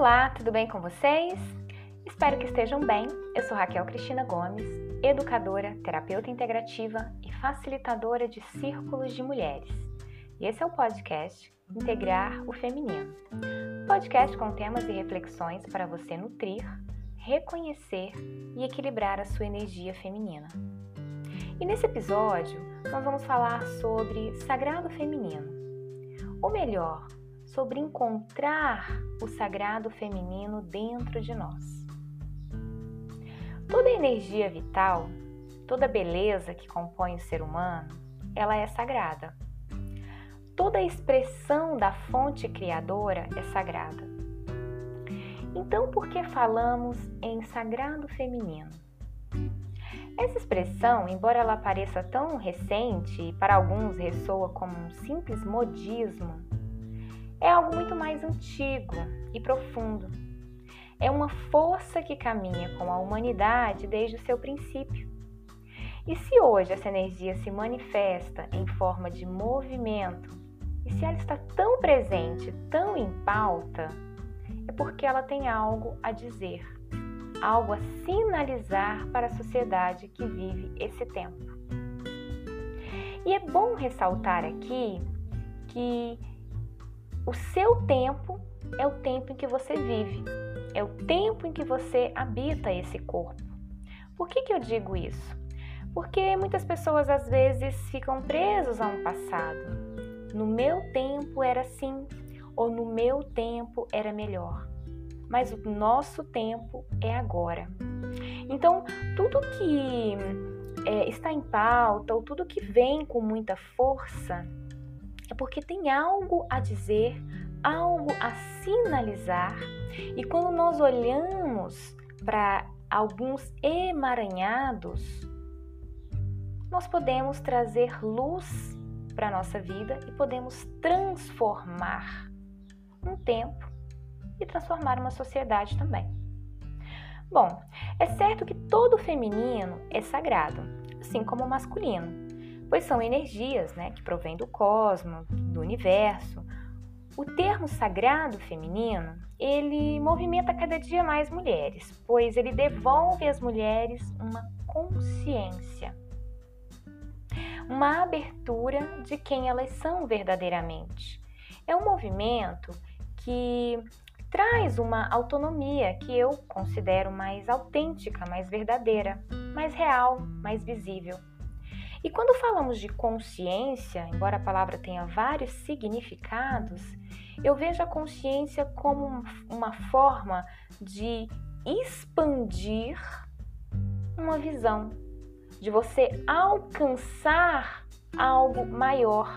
Olá, tudo bem com vocês? Espero que estejam bem. Eu sou Raquel Cristina Gomes, educadora, terapeuta integrativa e facilitadora de círculos de mulheres. E esse é o podcast Integrar o Feminino. Podcast com temas e reflexões para você nutrir, reconhecer e equilibrar a sua energia feminina. E nesse episódio, nós vamos falar sobre sagrado feminino. Ou melhor, sobre encontrar o sagrado feminino dentro de nós. Toda energia vital, toda beleza que compõe o ser humano, ela é sagrada. Toda expressão da fonte criadora é sagrada. Então, por que falamos em sagrado feminino? Essa expressão, embora ela pareça tão recente e para alguns ressoa como um simples modismo, é algo muito mais antigo e profundo. É uma força que caminha com a humanidade desde o seu princípio. E se hoje essa energia se manifesta em forma de movimento, e se ela está tão presente, tão em pauta, é porque ela tem algo a dizer, algo a sinalizar para a sociedade que vive esse tempo. E é bom ressaltar aqui que o seu tempo é o tempo em que você vive, é o tempo em que você habita esse corpo. Por que, que eu digo isso? Porque muitas pessoas às vezes ficam presos a um passado. No meu tempo era assim, ou no meu tempo era melhor. Mas o nosso tempo é agora. Então, tudo que é, está em pauta, ou tudo que vem com muita força, é porque tem algo a dizer, algo a sinalizar. E quando nós olhamos para alguns emaranhados, nós podemos trazer luz para a nossa vida e podemos transformar um tempo e transformar uma sociedade também. Bom, é certo que todo feminino é sagrado, assim como o masculino pois são energias né, que provêm do cosmos, do universo. O termo sagrado feminino, ele movimenta cada dia mais mulheres, pois ele devolve às mulheres uma consciência, uma abertura de quem elas são verdadeiramente. É um movimento que traz uma autonomia que eu considero mais autêntica, mais verdadeira, mais real, mais visível. E quando falamos de consciência, embora a palavra tenha vários significados, eu vejo a consciência como uma forma de expandir uma visão, de você alcançar algo maior.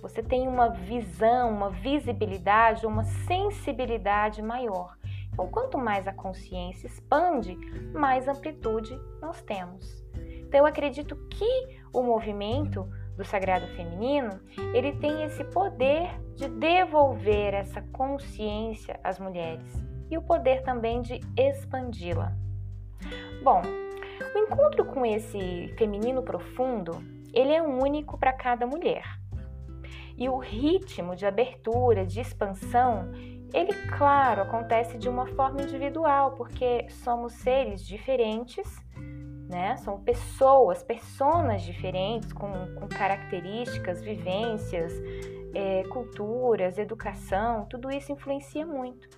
Você tem uma visão, uma visibilidade, uma sensibilidade maior. Então, quanto mais a consciência expande, mais amplitude nós temos. Então eu acredito que o movimento do sagrado feminino, ele tem esse poder de devolver essa consciência às mulheres e o poder também de expandi-la. Bom, o encontro com esse feminino profundo, ele é único para cada mulher. E o ritmo de abertura, de expansão, ele, claro, acontece de uma forma individual, porque somos seres diferentes né? São pessoas, personas diferentes, com, com características, vivências, é, culturas, educação, tudo isso influencia muito.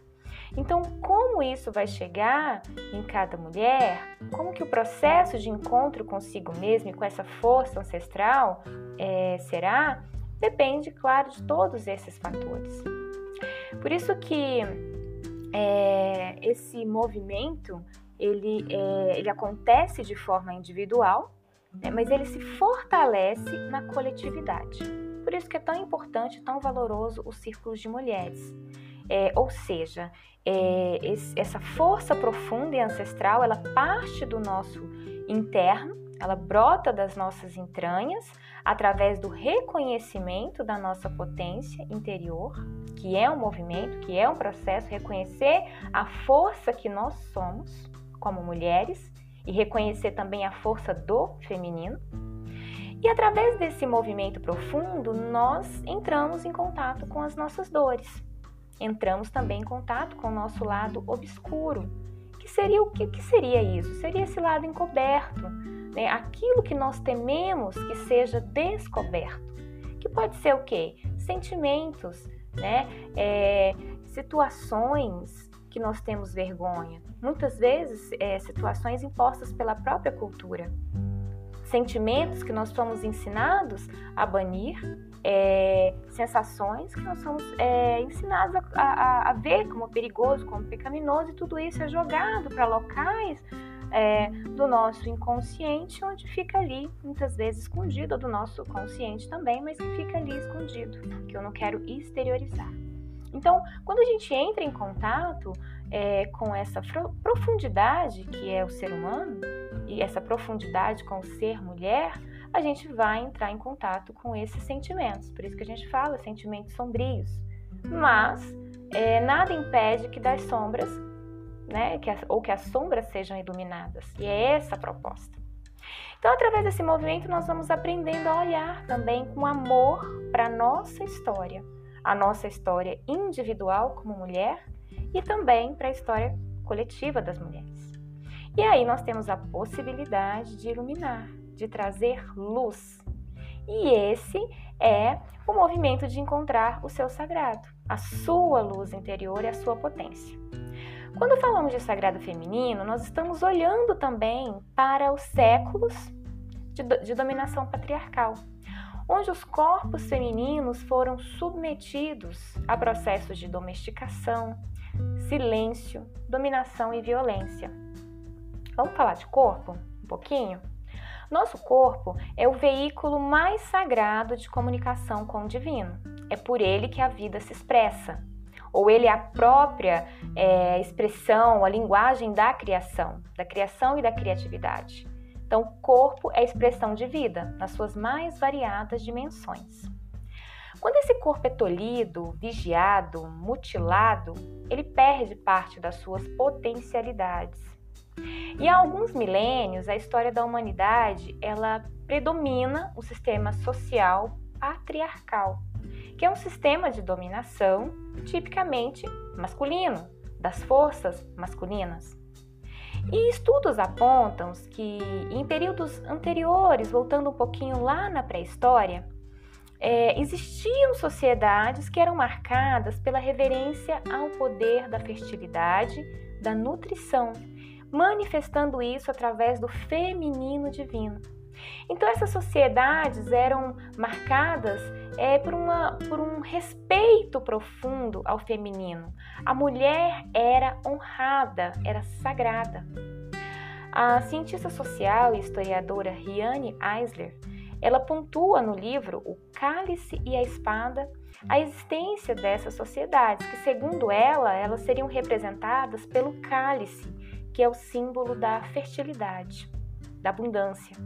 Então, como isso vai chegar em cada mulher, como que o processo de encontro consigo mesma e com essa força ancestral é, será, depende, claro, de todos esses fatores. Por isso que é, esse movimento ele, é, ele acontece de forma individual, né, mas ele se fortalece na coletividade. Por isso que é tão importante, tão valoroso os círculos de mulheres. É, ou seja, é, esse, essa força profunda e ancestral, ela parte do nosso interno, ela brota das nossas entranhas através do reconhecimento da nossa potência interior, que é um movimento, que é um processo, reconhecer a força que nós somos como mulheres e reconhecer também a força do feminino. E através desse movimento profundo, nós entramos em contato com as nossas dores. entramos também em contato com o nosso lado obscuro. Que seria o que, que seria isso? Seria esse lado encoberto, né? Aquilo que nós tememos que seja descoberto. Que pode ser o quê? Sentimentos, né? É, situações que nós temos vergonha. Muitas vezes, é, situações impostas pela própria cultura. Sentimentos que nós somos ensinados a banir, é, sensações que nós somos é, ensinados a, a, a, ver como perigoso, como pecaminoso, e tudo isso é jogado para locais é, do nosso inconsciente, onde fica ali, muitas vezes escondido, ou do nosso consciente também, mas que fica ali escondido, que eu não quero exteriorizar. Então, quando a gente entra em contato é, com essa profundidade que é o ser humano, e essa profundidade com o ser mulher, a gente vai entrar em contato com esses sentimentos. Por isso que a gente fala sentimentos sombrios. Mas é, nada impede que das sombras, né, que ou que as sombras sejam iluminadas. E é essa a proposta. Então, através desse movimento, nós vamos aprendendo a olhar também com amor para a nossa história a nossa história individual como mulher e também para a história coletiva das mulheres. E aí nós temos a possibilidade de iluminar, de trazer luz. E esse é o movimento de encontrar o seu sagrado, a sua luz interior e a sua potência. Quando falamos de sagrado feminino, nós estamos olhando também para os séculos de, de dominação patriarcal onde os corpos femininos foram submetidos a processos de domesticação, silêncio, dominação e violência. Vamos falar de corpo um pouquinho? Nosso corpo é o veículo mais sagrado de comunicação com o divino. É por ele que a vida se expressa. Ou ele é a própria é, expressão, a linguagem da criação, da criação e da criatividade. Então, o corpo é expressão de vida, nas suas mais variadas dimensões. Quando esse corpo é tolhido, vigiado, mutilado, ele perde parte das suas potencialidades. E há alguns milênios, a história da humanidade, ela predomina o sistema social patriarcal, que é um sistema de dominação tipicamente masculino, das forças masculinas. E estudos apontam que em períodos anteriores, voltando um pouquinho lá na pré-história, é, existiam sociedades que eram marcadas pela reverência ao poder da fertilidade, da nutrição, manifestando isso através do feminino divino. Então, essas sociedades eram marcadas é, por, uma, por um respeito profundo ao feminino. A mulher era honrada, era sagrada. A cientista social e historiadora Riane Eisler, ela pontua no livro O Cálice e a Espada a existência dessas sociedades, que segundo ela, elas seriam representadas pelo cálice, que é o símbolo da fertilidade, da abundância.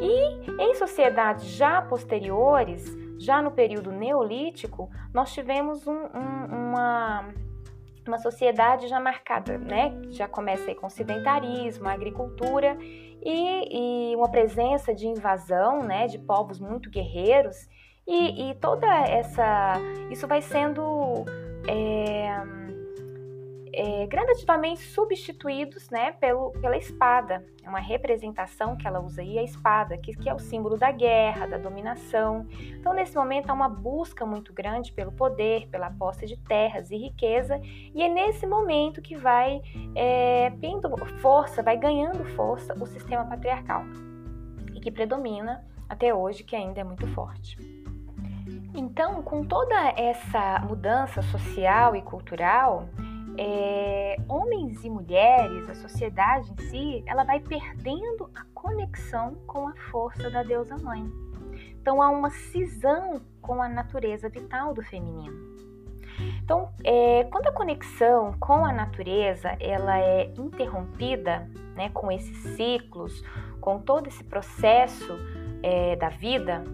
E em sociedades já posteriores, já no período neolítico, nós tivemos um, um, uma, uma sociedade já marcada, né? Já começa aí com o sedentarismo, a agricultura e, e uma presença de invasão, né? De povos muito guerreiros e, e toda essa, isso vai sendo é, é, gradativamente substituídos né, pelo, pela espada. É uma representação que ela usa aí, a espada, que, que é o símbolo da guerra, da dominação. Então, nesse momento, há uma busca muito grande pelo poder, pela posse de terras e riqueza, e é nesse momento que vai é, tendo força, vai ganhando força o sistema patriarcal, e que predomina até hoje, que ainda é muito forte. Então, com toda essa mudança social e cultural, é, homens e mulheres, a sociedade em si, ela vai perdendo a conexão com a força da deusa mãe. Então há uma cisão com a natureza vital do feminino. Então, é, quando a conexão com a natureza ela é interrompida, né, com esses ciclos, com todo esse processo é, da vida,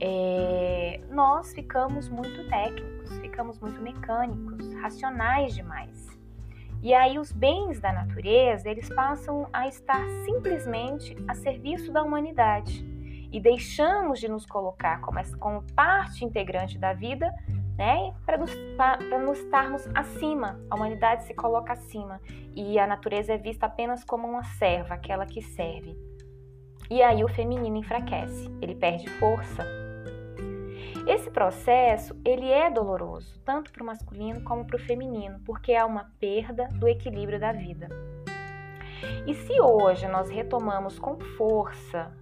é, nós ficamos muito técnicos, ficamos muito mecânicos, racionais demais. E aí os bens da natureza, eles passam a estar simplesmente a serviço da humanidade e deixamos de nos colocar como, como parte integrante da vida né? Para nos, nos estarmos acima, a humanidade se coloca acima e a natureza é vista apenas como uma serva, aquela que serve. E aí o feminino enfraquece, ele perde força. Esse processo ele é doloroso tanto para o masculino como para o feminino, porque há uma perda do equilíbrio da vida. E se hoje nós retomamos com força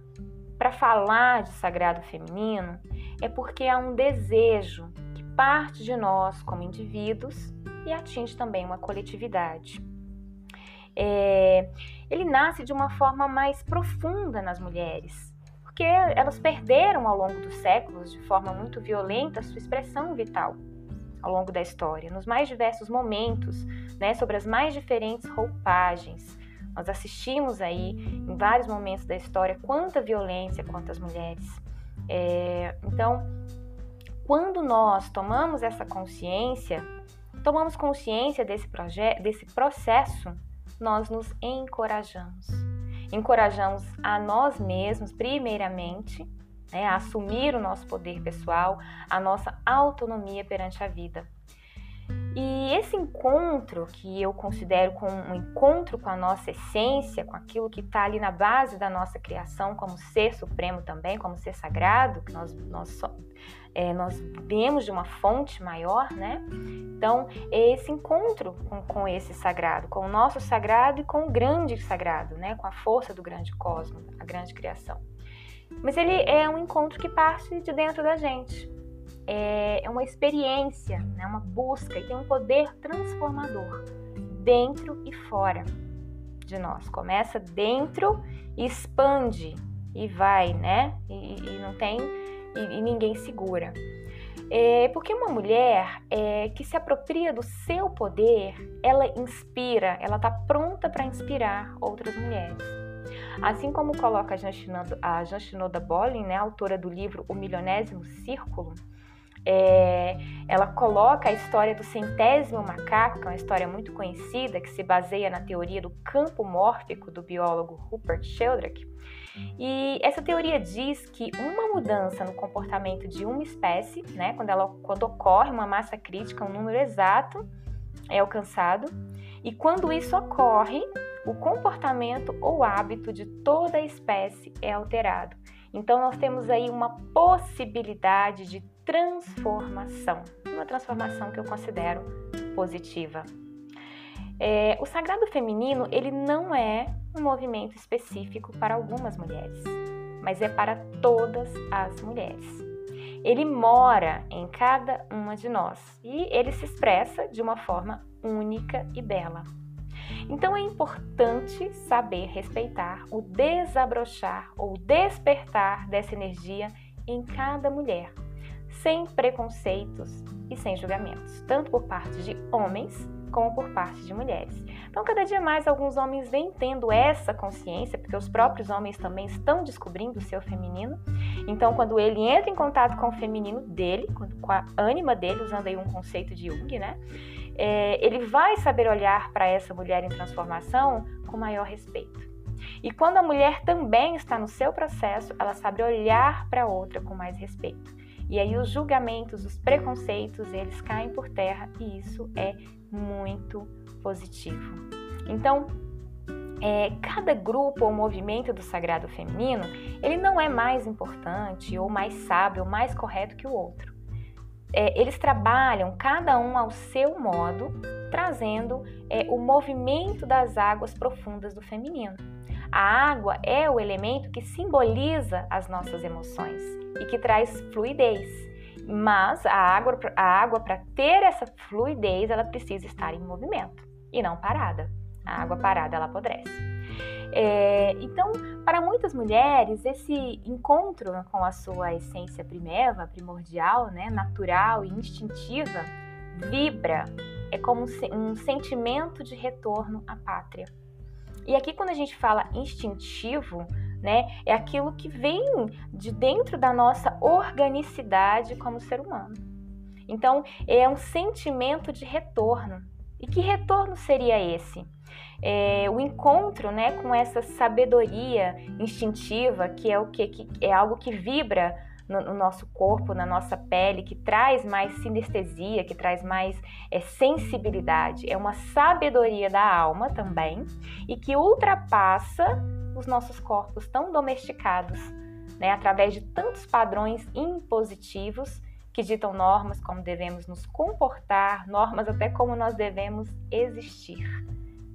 para falar de sagrado feminino, é porque há um desejo que parte de nós como indivíduos e atinge também uma coletividade. É, ele nasce de uma forma mais profunda nas mulheres, porque elas perderam ao longo dos séculos, de forma muito violenta, sua expressão vital ao longo da história, nos mais diversos momentos, né, sobre as mais diferentes roupagens, nós assistimos aí em vários momentos da história quanta violência contra as mulheres. É, então, quando nós tomamos essa consciência, tomamos consciência desse, desse processo, nós nos encorajamos. Encorajamos a nós mesmos, primeiramente, né, a assumir o nosso poder pessoal, a nossa autonomia perante a vida. E esse encontro, que eu considero como um encontro com a nossa essência, com aquilo que está ali na base da nossa criação, como ser supremo também, como ser sagrado, que nós, nós, é, nós vemos de uma fonte maior, né? Então, é esse encontro com, com esse sagrado, com o nosso sagrado e com o grande sagrado, né? Com a força do grande cosmos, a grande criação. Mas ele é um encontro que parte de dentro da gente é, é uma experiência, né, uma busca e tem um poder transformador dentro e fora de nós. Começa dentro e expande e vai, né? E, e não tem e, e, ninguém segura. É, porque uma mulher é, que se apropria do seu poder, ela inspira, ela está pronta para inspirar outras mulheres. Assim como coloca a Jean Shinoda Bolin, né, autora do livro O Milionésimo Círculo, é, ela coloca a história do centésimo macaco, que é uma história muito conhecida, que se baseia na teoria do campo mórfico do biólogo Rupert Sheldrake. E essa teoria diz que uma mudança no comportamento de uma espécie, né, quando, ela, quando ocorre uma massa crítica, um número exato é alcançado, e quando isso ocorre, o comportamento ou hábito de toda a espécie é alterado. Então, nós temos aí uma possibilidade de transformação, uma transformação que eu considero positiva. É, o sagrado feminino ele não é um movimento específico para algumas mulheres, mas é para todas as mulheres. Ele mora em cada uma de nós e ele se expressa de uma forma única e bela. Então é importante saber respeitar o desabrochar ou despertar dessa energia em cada mulher, sem preconceitos e sem julgamentos, tanto por parte de homens como por parte de mulheres. Então, cada dia mais alguns homens vêm tendo essa consciência, porque os próprios homens também estão descobrindo o seu feminino. Então, quando ele entra em contato com o feminino dele, com a ânima dele, usando aí um conceito de Jung, né? É, ele vai saber olhar para essa mulher em transformação com maior respeito. E quando a mulher também está no seu processo, ela sabe olhar para a outra com mais respeito. E aí os julgamentos, os preconceitos, eles caem por terra e isso é muito positivo. Então, é, cada grupo ou movimento do sagrado feminino, ele não é mais importante ou mais sábio ou mais correto que o outro. É, eles trabalham cada um ao seu modo, trazendo é, o movimento das águas profundas do feminino. A água é o elemento que simboliza as nossas emoções e que traz fluidez. Mas a água, a água para ter essa fluidez, ela precisa estar em movimento e não parada. A água parada ela apodrece. É, então, para muitas mulheres, esse encontro com a sua essência primeva, primordial, né, natural e instintiva, vibra, é como um sentimento de retorno à pátria. E aqui, quando a gente fala instintivo, né, é aquilo que vem de dentro da nossa organicidade como ser humano. Então, é um sentimento de retorno. E que retorno seria esse? É, o encontro né, com essa sabedoria instintiva, que é o que, que é algo que vibra no, no, nosso corpo, na nossa pele, que traz mais sinestesia, que traz mais é, sensibilidade. É uma sabedoria da alma também e que ultrapassa os nossos corpos tão domesticados, né, através de tantos padrões impositivos que ditam normas como devemos nos comportar, normas até como nós devemos existir,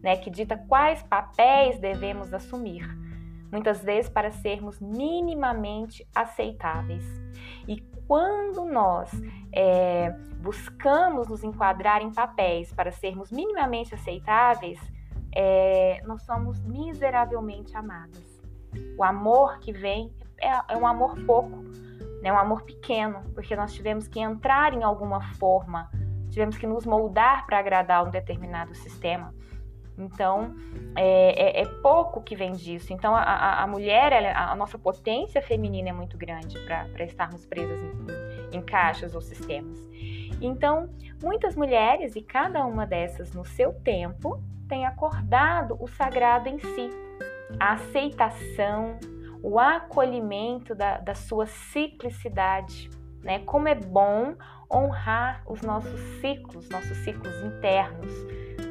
né, que dita quais papéis devemos assumir muitas vezes para sermos minimamente aceitáveis. E quando nós é, buscamos nos enquadrar em papéis para sermos minimamente aceitáveis, é, nós somos miseravelmente amadas. O amor que vem é, é um amor pouco, né, um amor pequeno, porque nós tivemos que entrar em alguma forma, tivemos que nos moldar para agradar um determinado sistema. Então, é, é, é, pouco que vem disso. Então, a, a mulher, ela, a nossa potência feminina é muito grande para estarmos presas em, em caixas ou sistemas. Então, muitas mulheres, e cada uma dessas no seu tempo, tem acordado o sagrado em si, a aceitação, o acolhimento da, da sua ciclicidade. Né? Como é bom honrar os nossos ciclos, nossos ciclos internos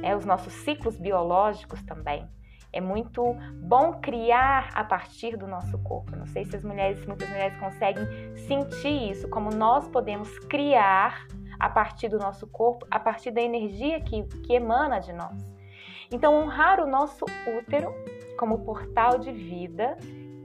é, os nossos ciclos biológicos também. É muito bom criar a partir do nosso corpo. Não sei se as mulheres, muitas mulheres conseguem sentir isso, como nós podemos criar a partir do nosso corpo, a partir da energia que, que emana de nós. Então, honrar o nosso útero como portal de vida,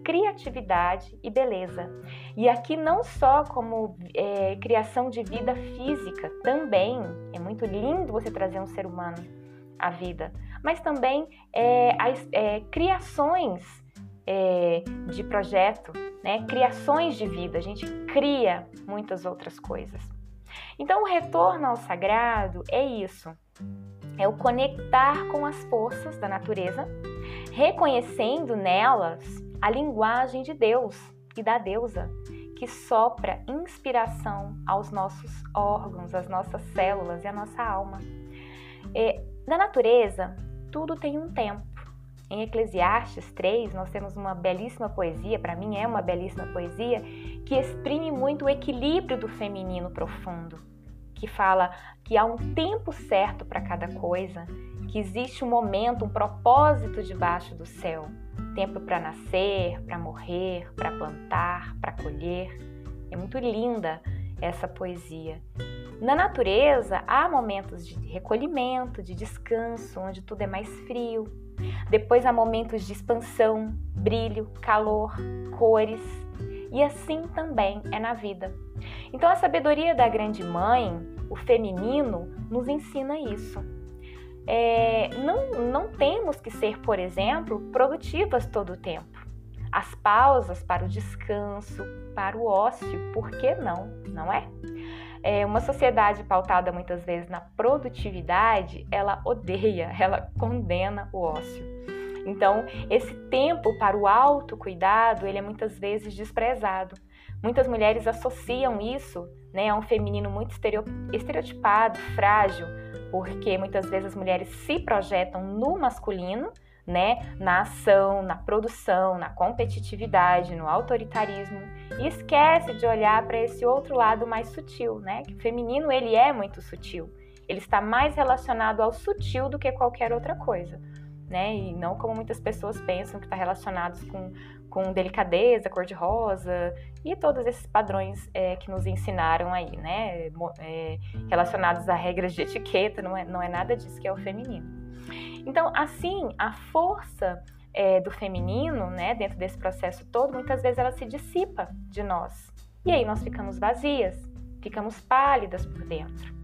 criatividade e beleza. E aqui não só como é, criação de vida física, também é muito lindo você trazer um ser humano a vida, mas também é, as é, criações é, de projeto, né? criações de vida. A gente cria muitas outras coisas. Então, o retorno ao sagrado é isso: é o conectar com as forças da natureza, reconhecendo nelas a linguagem de Deus e da deusa, que sopra inspiração aos nossos órgãos, às nossas células e à nossa alma. É, na natureza, tudo tem um tempo. Em Eclesiastes 3, nós temos uma belíssima poesia, para mim é uma belíssima poesia, que exprime muito o equilíbrio do feminino profundo, que fala que há um tempo certo para cada coisa, que existe um momento, um propósito debaixo do céu. Tempo para nascer, para morrer, para plantar, para colher. É muito linda essa poesia. Na natureza, há momentos de recolhimento, de descanso, onde tudo é mais frio. Depois há momentos de expansão, brilho, calor, cores. E assim também é na vida. Então, a sabedoria da Grande Mãe, o feminino, nos ensina isso. É, não, não temos que ser, por exemplo, produtivas todo o tempo. As pausas para o descanso, para o ócio, por que não? Não é? É, uma sociedade pautada muitas vezes na produtividade, ela odeia, ela condena o ócio. Então, esse tempo para o autocuidado, ele é muitas vezes desprezado. Muitas mulheres associam isso né, a um feminino muito estereotipado, frágil, porque muitas vezes as mulheres se projetam no masculino, né, na ação, na produção, na competitividade, no autoritarismo e esquece de olhar para esse outro lado mais sutil, né? Que o feminino ele é muito sutil. Ele está mais relacionado ao sutil do que qualquer outra coisa, né? E não como muitas pessoas pensam que está relacionado com, com delicadeza, cor-de-rosa e todos esses padrões é, que nos ensinaram aí, né? É, relacionados a regras de etiqueta, não é, não é nada disso que é o feminino. Então, assim, a força é, do feminino, né, dentro desse processo todo, muitas vezes ela se dissipa de nós. E aí nós ficamos vazias, ficamos pálidas por dentro.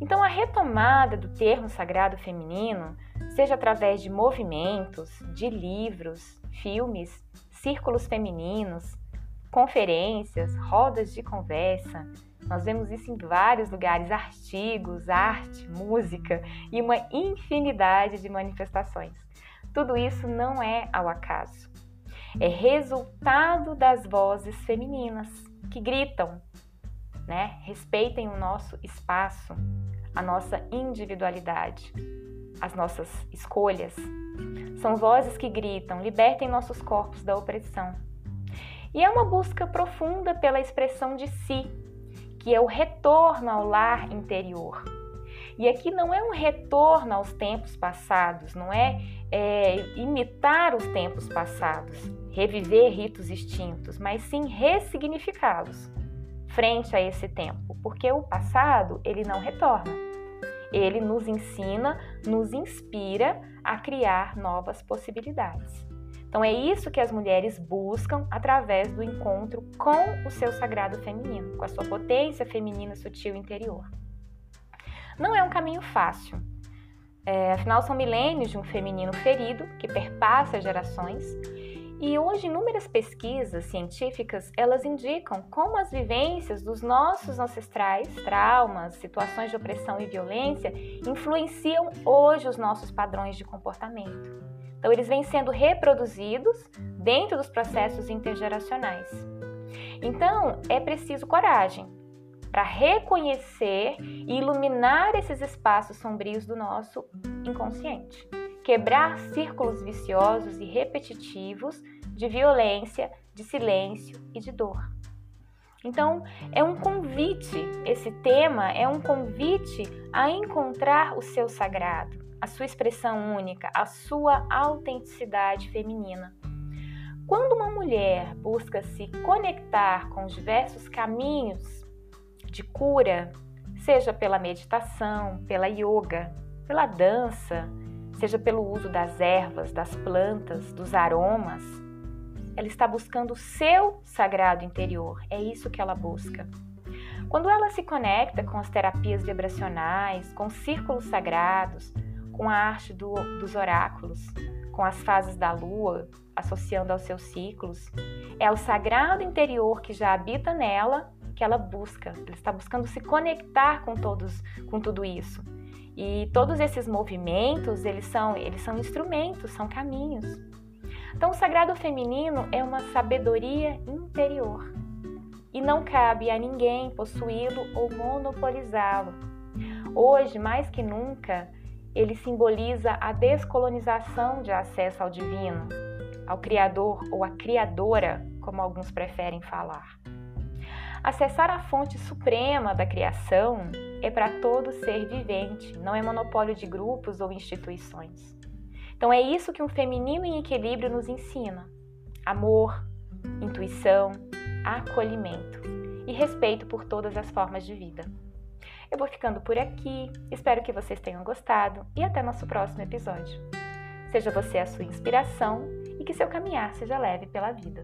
Então, a retomada do termo sagrado feminino, seja através de movimentos, de livros, filmes, círculos femininos, conferências, rodas de conversa, nós vemos isso em vários lugares: artigos, arte, música e uma infinidade de manifestações. Tudo isso não é ao acaso. É resultado das vozes femininas que gritam, né? Respeitem o nosso espaço, a nossa individualidade, as nossas escolhas. São vozes que gritam: libertem nossos corpos da opressão. E é uma busca profunda pela expressão de si, que é o retorno ao lar interior. E aqui não é um retorno aos tempos passados, não é, é imitar os tempos passados, reviver ritos extintos, mas sim ressignificá-los frente a esse tempo, porque o passado ele não retorna. Ele nos ensina, nos inspira a criar novas possibilidades. Então é isso que as mulheres buscam através do encontro com o seu sagrado feminino, com a sua potência feminina sutil interior. Não é um caminho fácil. É, afinal, são milênios de um feminino ferido que perpassa gerações. E hoje, inúmeras pesquisas científicas elas indicam como as vivências dos nossos ancestrais, traumas, situações de opressão e violência influenciam hoje os nossos padrões de comportamento. Então, eles vêm sendo reproduzidos dentro dos processos intergeracionais. Então, é preciso coragem para reconhecer e iluminar esses espaços sombrios do nosso inconsciente. Quebrar círculos viciosos e repetitivos de violência, de silêncio e de dor. Então, é um convite, esse tema é um convite a encontrar o seu sagrado, a sua expressão única, a sua autenticidade feminina. Quando uma mulher busca se conectar com os diversos caminhos de cura, seja pela meditação, pela yoga, pela dança, seja pelo uso das ervas, das plantas, dos aromas. Ela está buscando o seu sagrado interior, é isso que ela busca. Quando ela se conecta com as terapias vibracionais, com os círculos sagrados, com a arte do, dos oráculos, com as fases da lua, associando aos seus ciclos, é o sagrado interior que já habita nela que ela busca. Ela está buscando se conectar com todos, com tudo isso. E todos esses movimentos, eles são, eles são instrumentos, são caminhos. Então, o sagrado feminino é uma sabedoria interior e não cabe a ninguém possuí-lo ou monopolizá-lo. Hoje, mais que nunca, ele simboliza a descolonização de acesso ao divino, ao Criador ou à Criadora, como alguns preferem falar. Acessar a fonte suprema da criação é para todo ser vivente, não é monopólio de grupos ou instituições. Então é isso que um feminino em equilíbrio nos ensina: amor, intuição, acolhimento e respeito por todas as formas de vida. Eu vou ficando por aqui, espero que vocês tenham gostado e até nosso próximo episódio. Seja você a sua inspiração e que seu caminhar seja leve pela vida.